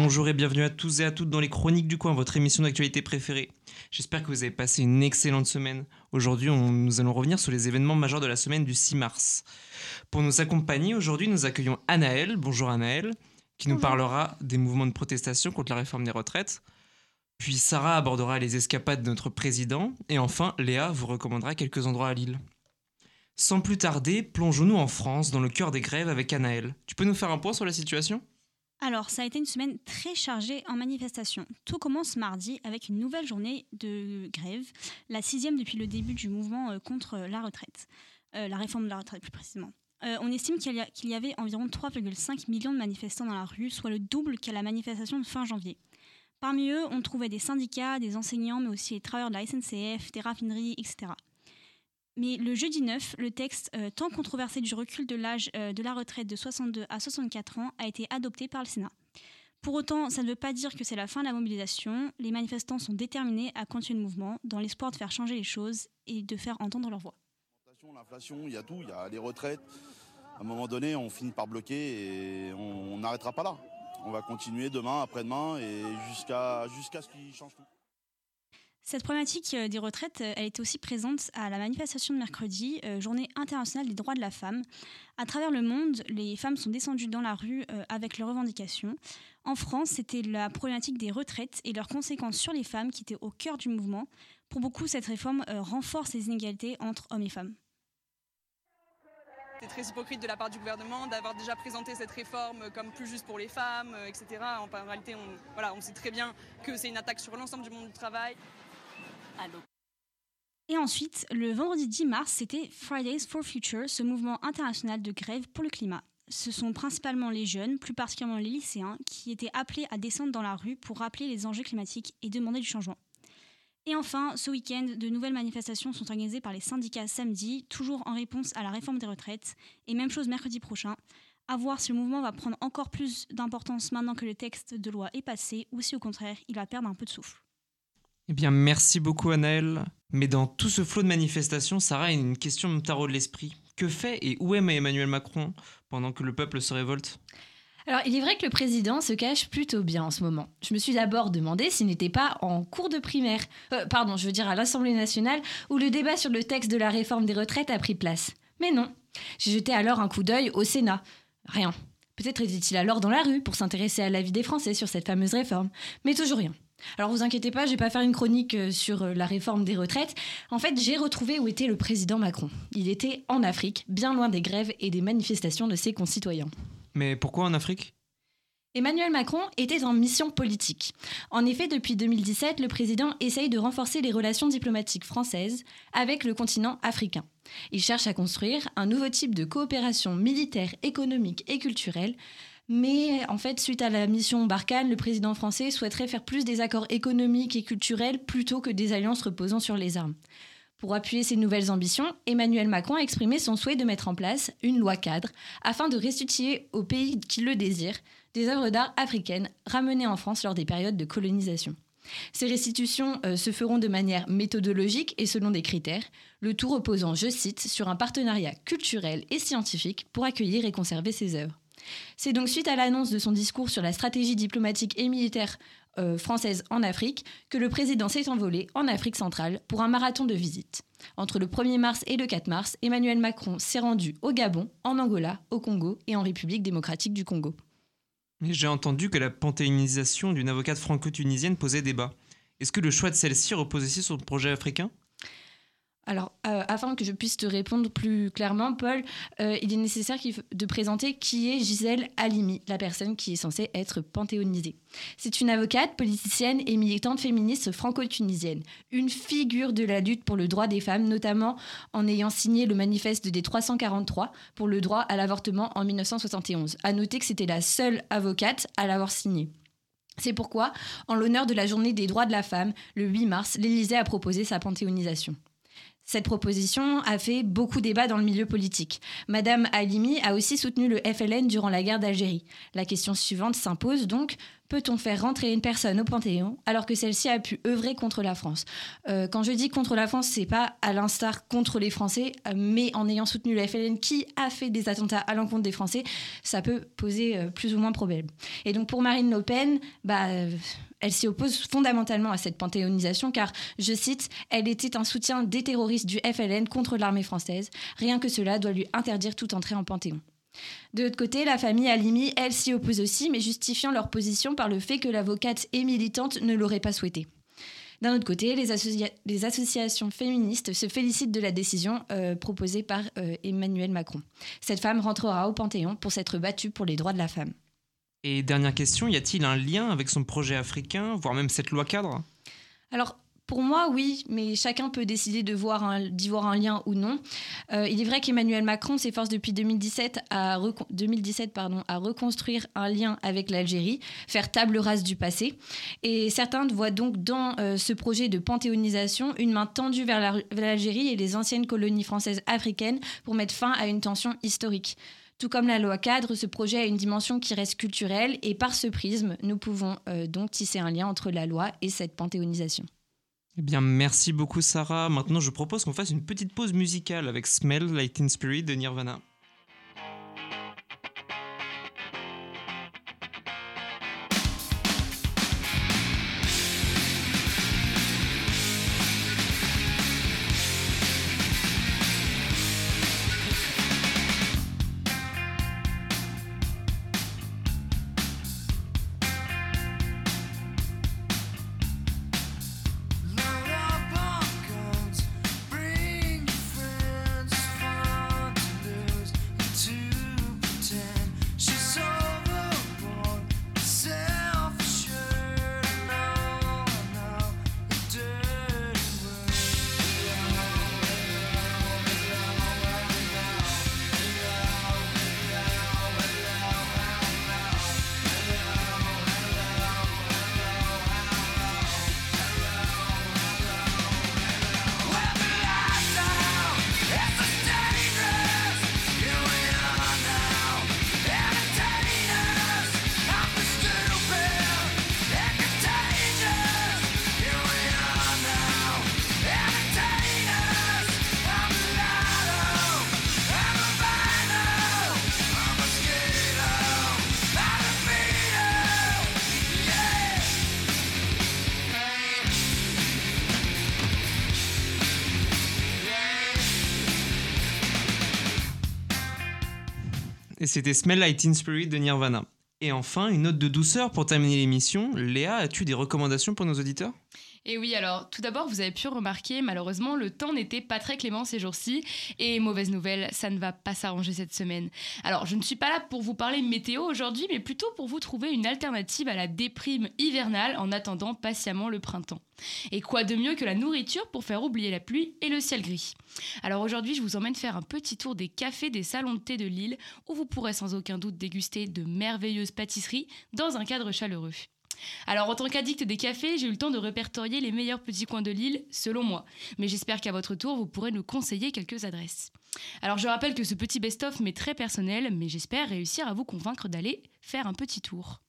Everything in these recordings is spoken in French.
Bonjour et bienvenue à tous et à toutes dans les Chroniques du Coin, votre émission d'actualité préférée. J'espère que vous avez passé une excellente semaine. Aujourd'hui, nous allons revenir sur les événements majeurs de la semaine du 6 mars. Pour nous accompagner, aujourd'hui, nous accueillons Anaël. Bonjour Anaël, qui nous parlera des mouvements de protestation contre la réforme des retraites. Puis Sarah abordera les escapades de notre président. Et enfin, Léa vous recommandera quelques endroits à Lille. Sans plus tarder, plongeons-nous en France, dans le cœur des grèves avec Anaël. Tu peux nous faire un point sur la situation? Alors, ça a été une semaine très chargée en manifestations. Tout commence mardi avec une nouvelle journée de grève, la sixième depuis le début du mouvement euh, contre la retraite, euh, la réforme de la retraite plus précisément. Euh, on estime qu'il y, y, avait environ 3,5 millions de manifestants dans la rue, soit le double qu'à la manifestation de fin janvier. Parmi eux, on trouvait des syndicats, des enseignants, mais aussi les travailleurs de la SNCF, des raffineries, etc. Mais le jeudi 9, le texte euh, tant controversé du recul de l'âge euh, de la retraite de 62 à 64 ans a été adopté par le Sénat. Pour autant, ça ne veut pas dire que c'est la fin de la mobilisation. Les manifestants sont déterminés à continuer le mouvement dans l'espoir de faire changer les choses et de faire entendre leur voix. L'inflation, il y a tout, il y a les retraites. À un moment donné, on finit par bloquer et on n'arrêtera pas là. On va continuer demain, après-demain et jusqu'à jusqu'à ce qu'ils changent tout. Cette problématique euh, des retraites, euh, elle était aussi présente à la manifestation de mercredi, euh, journée internationale des droits de la femme. À travers le monde, les femmes sont descendues dans la rue avec leurs revendications. En France, c'était la problématique des retraites et leurs conséquences sur les femmes qui étaient au cœur du mouvement. Pour beaucoup, cette réforme renforce les inégalités entre hommes et femmes. C'est très hypocrite de la part du gouvernement d'avoir déjà présenté cette réforme comme plus juste pour les femmes, etc. En réalité, on, voilà, on sait très bien que c'est une attaque sur l'ensemble du monde du travail. Et ensuite, le vendredi 10 mars, c'était Fridays for Future, ce mouvement international de grève pour le climat. Ce sont principalement les jeunes, plus particulièrement les lycéens, qui étaient appelés à descendre dans la rue pour rappeler les enjeux climatiques et demander du changement. Et enfin, ce week-end, de nouvelles manifestations sont organisées par les syndicats samedi, toujours en réponse à la réforme des retraites. Et même chose mercredi prochain. À voir si le mouvement va prendre encore plus d'importance maintenant que le texte de loi est passé, ou si au contraire, il va perdre un peu de souffle. Eh bien, merci beaucoup, Anaël. Mais dans tout ce flot de manifestations, Sarah une question me tarot de l'esprit. Que fait et où est Emmanuel Macron pendant que le peuple se révolte? Alors, il est vrai que le président se cache plutôt bien en ce moment. Je me suis d'abord demandé s'il n'était pas en cours de primaire, euh, pardon, je veux dire à l'Assemblée nationale, où le débat sur le texte de la réforme des retraites a pris place. Mais non. J'ai jeté alors un coup d'œil au Sénat. Rien. Peut-être était-il alors dans la rue pour s'intéresser à la vie des Français sur cette fameuse réforme. Mais toujours rien. Alors vous inquiétez pas, je vais pas faire une chronique euh, sur euh, la réforme des retraites. En fait, j'ai retrouvé où était le président Macron. Il était en Afrique, bien loin des grèves et des manifestations de ses concitoyens. Mais pourquoi en Afrique? Emmanuel Macron était en mission politique. En effet, depuis 2017, le président essaye de renforcer les relations diplomatiques françaises avec le continent africain. Il cherche à construire un nouveau type de coopération militaire, économique et culturelle mais en fait, suite à la mission Barkhane, le président français souhaiterait faire plus des accords économiques et culturels plutôt que des alliances reposant sur les armes. Pour appuyer ces nouvelles ambitions, Emmanuel Macron a exprimé son souhait de mettre en place une loi cadre afin de restituer aux pays qui le désirent des œuvres d'art africaines ramenées en France lors des périodes de colonisation. Ces restitutions euh, se feront de manière méthodologique et selon des critères, le tout reposant, je cite, sur un partenariat culturel et scientifique pour accueillir et conserver ces œuvres. C'est donc suite à l'annonce de son discours sur la stratégie diplomatique et militaire euh, française en Afrique que le président s'est envolé en Afrique centrale pour un marathon de visites. Entre le 1er mars et le 4 mars, Emmanuel Macron s'est rendu au Gabon, en Angola, au Congo et en République démocratique du Congo. J'ai entendu que la panthéonisation d'une avocate franco-tunisienne posait débat. Est-ce que le choix de celle-ci repose aussi sur le projet africain? Alors, euh, afin que je puisse te répondre plus clairement, Paul, euh, il est nécessaire de présenter qui est Gisèle Halimi, la personne qui est censée être panthéonisée. C'est une avocate, politicienne et militante féministe franco-tunisienne, une figure de la lutte pour le droit des femmes, notamment en ayant signé le manifeste des 343 pour le droit à l'avortement en 1971. À noter que c'était la seule avocate à l'avoir signé. C'est pourquoi, en l'honneur de la journée des droits de la femme, le 8 mars, l'Élysée a proposé sa panthéonisation. Cette proposition a fait beaucoup débat dans le milieu politique. Madame Halimi a aussi soutenu le FLN durant la guerre d'Algérie. La question suivante s'impose donc peut-on faire rentrer une personne au Panthéon alors que celle-ci a pu œuvrer contre la France? Euh, Quand je dis contre la France, c'est pas à l'instar contre les Français, mais en ayant soutenu la FLN qui a fait des attentats à l'encontre des Français, ça peut poser euh, plus ou moins problème. Et donc pour Marine Le Pen, bah, elle s'y oppose fondamentalement à cette panthéonisation car, je cite, elle était un soutien des terroristes du FLN contre l'armée française. Rien que cela doit lui interdire toute entrée en Panthéon. De l'autre côté, la famille Alimi, elle s'y oppose aussi, mais justifiant leur position par le fait que l'avocate et militante ne l'auraient pas souhaité. D'un autre côté, les, associations féministes se félicitent de la décision euh, proposée par euh, Emmanuel Macron. Cette femme rentrera au Panthéon pour s'être battue pour les droits de la femme. Et dernière question, y a-t-il un lien avec son projet africain, voire même cette loi cadre? Alors, pour moi, oui, mais chacun peut décider d'y voir, un lien ou non. Euh, il est vrai qu'Emmanuel Macron s'efforce depuis 2017, à, 2017 pardon, à reconstruire un lien avec l'Algérie, faire table rase du passé. Et certains voient donc dans euh, ce projet de panthéonisation une main tendue vers l'Algérie et les anciennes colonies françaises africaines pour mettre fin à une tension historique. Tout comme la loi cadre, ce projet a une dimension qui reste culturelle et par ce prisme, nous pouvons euh, donc tisser un lien entre la loi et cette panthéonisation. Eh bien, merci beaucoup Sarah. Maintenant, je propose qu'on fasse une petite pause musicale avec Smell Like in Spirit de Nirvana. C'était Smell Like Teen Spirit de Nirvana. Et enfin, une note de douceur pour terminer l'émission. Léa, as-tu des recommandations pour nos auditeurs? Et oui, alors tout d'abord, vous avez pu remarquer, malheureusement, le temps n'était pas très clément ces jours-ci. Et mauvaise nouvelle, ça ne va pas s'arranger cette semaine. Alors, je ne suis pas là pour vous parler météo aujourd'hui, mais plutôt pour vous trouver une alternative à la déprime hivernale en attendant patiemment le printemps. Et quoi de mieux que la nourriture pour faire oublier la pluie et le ciel gris? Alors aujourd'hui, je vous emmène faire un petit tour des cafés des salons de thé de Lille, où vous pourrez sans aucun doute déguster de merveilleuses pâtisseries dans un cadre chaleureux. Alors, en tant qu'addict des cafés, j'ai eu le temps de répertorier les meilleurs petits coins de l'île, selon moi. Mais j'espère qu'à votre tour, vous pourrez nous conseiller quelques adresses. Alors, je rappelle que ce petit best-of m'est très personnel, mais j'espère réussir à vous convaincre d'aller faire un petit tour.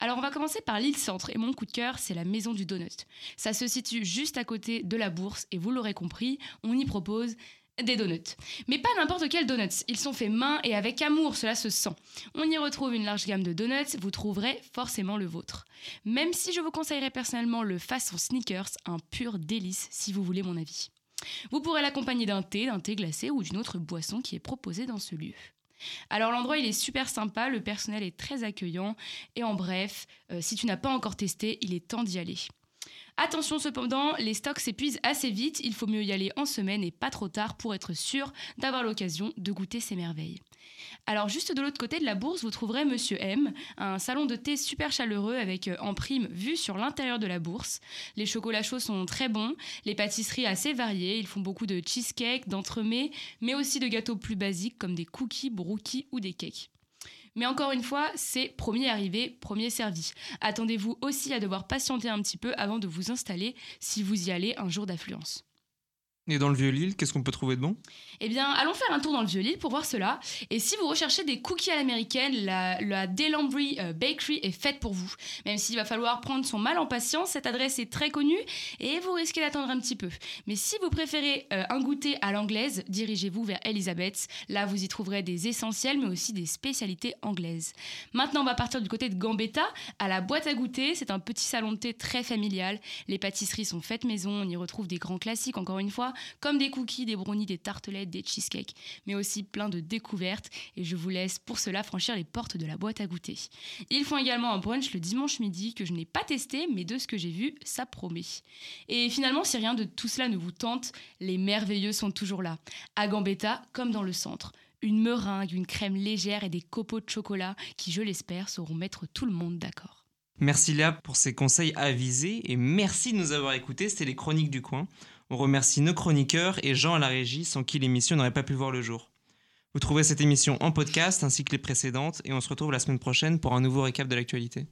Alors on va commencer par l'île centre et mon coup de cœur c'est la maison du donut. Ça se situe juste à côté de la bourse et vous l'aurez compris, on y propose des donuts. Mais pas n'importe quels donuts, ils sont faits main et avec amour, cela se sent. On y retrouve une large gamme de donuts, vous trouverez forcément le vôtre. Même si je vous conseillerais personnellement le façon sneakers, un pur délice si vous voulez mon avis. Vous pourrez l'accompagner d'un thé, d'un thé glacé ou d'une autre boisson qui est proposée dans ce lieu. Alors l'endroit il est super sympa, le personnel est très accueillant et en bref, euh, si tu n'as pas encore testé, il est temps d'y aller. Attention cependant, les stocks s'épuisent assez vite, il faut mieux y aller en semaine et pas trop tard pour être sûr d'avoir l'occasion de goûter ces merveilles. Alors juste de l'autre côté de la bourse, vous trouverez Monsieur M, un salon de thé super chaleureux avec euh, en prime vue sur l'intérieur de la bourse. Les chocolats chauds sont très bons, les pâtisseries assez variées, ils font beaucoup de cheesecake, d'entremets, mais aussi de gâteaux plus basiques comme des cookies, brookies ou des cakes. Mais encore une fois, c'est premier arrivé, premier servi. Attendez-vous aussi à devoir patienter un petit peu avant de vous installer si vous y allez un jour d'affluence. Et dans le Vieux-Lille, qu'est-ce qu'on peut trouver de bon? Eh bien, allons faire un tour dans le Vieux-Lille pour voir cela. Et si vous recherchez des cookies à l'américaine, la, la euh, Bakery est faite pour vous. Même s'il va falloir prendre son mal en patience, cette adresse est très connue et vous risquez d'attendre un petit peu. Mais si vous préférez euh, un goûter à l'anglaise, dirigez-vous vers Elisabeth. Là, vous y trouverez des essentiels, mais aussi des spécialités anglaises. Maintenant, on va partir du côté de Gambetta, à la boîte à goûter. C'est un petit salon de thé très familial. Les pâtisseries sont faites maison. On y retrouve des grands classiques, encore une fois comme des cookies, des brownies, des tartelettes, des cheesecakes, mais aussi plein de découvertes. Et je vous laisse pour cela franchir les portes de la boîte à goûter. Ils font également un brunch le dimanche midi que je n'ai pas testé, mais de ce que j'ai vu, ça promet. Et finalement, si rien de tout cela ne vous tente, les merveilleux sont toujours là. À Gambetta, comme dans le centre une meringue, une crème légère et des copeaux de chocolat qui, je l'espère, sauront mettre tout le monde d'accord. Merci Léa pour ces conseils avisés et merci de nous avoir écoutés. C'était les chroniques du coin. On remercie nos chroniqueurs et Jean à la régie sans qui l'émission n'aurait pas pu voir le jour. Vous trouvez cette émission en podcast ainsi que les précédentes et on se retrouve la semaine prochaine pour un nouveau récap de l'actualité.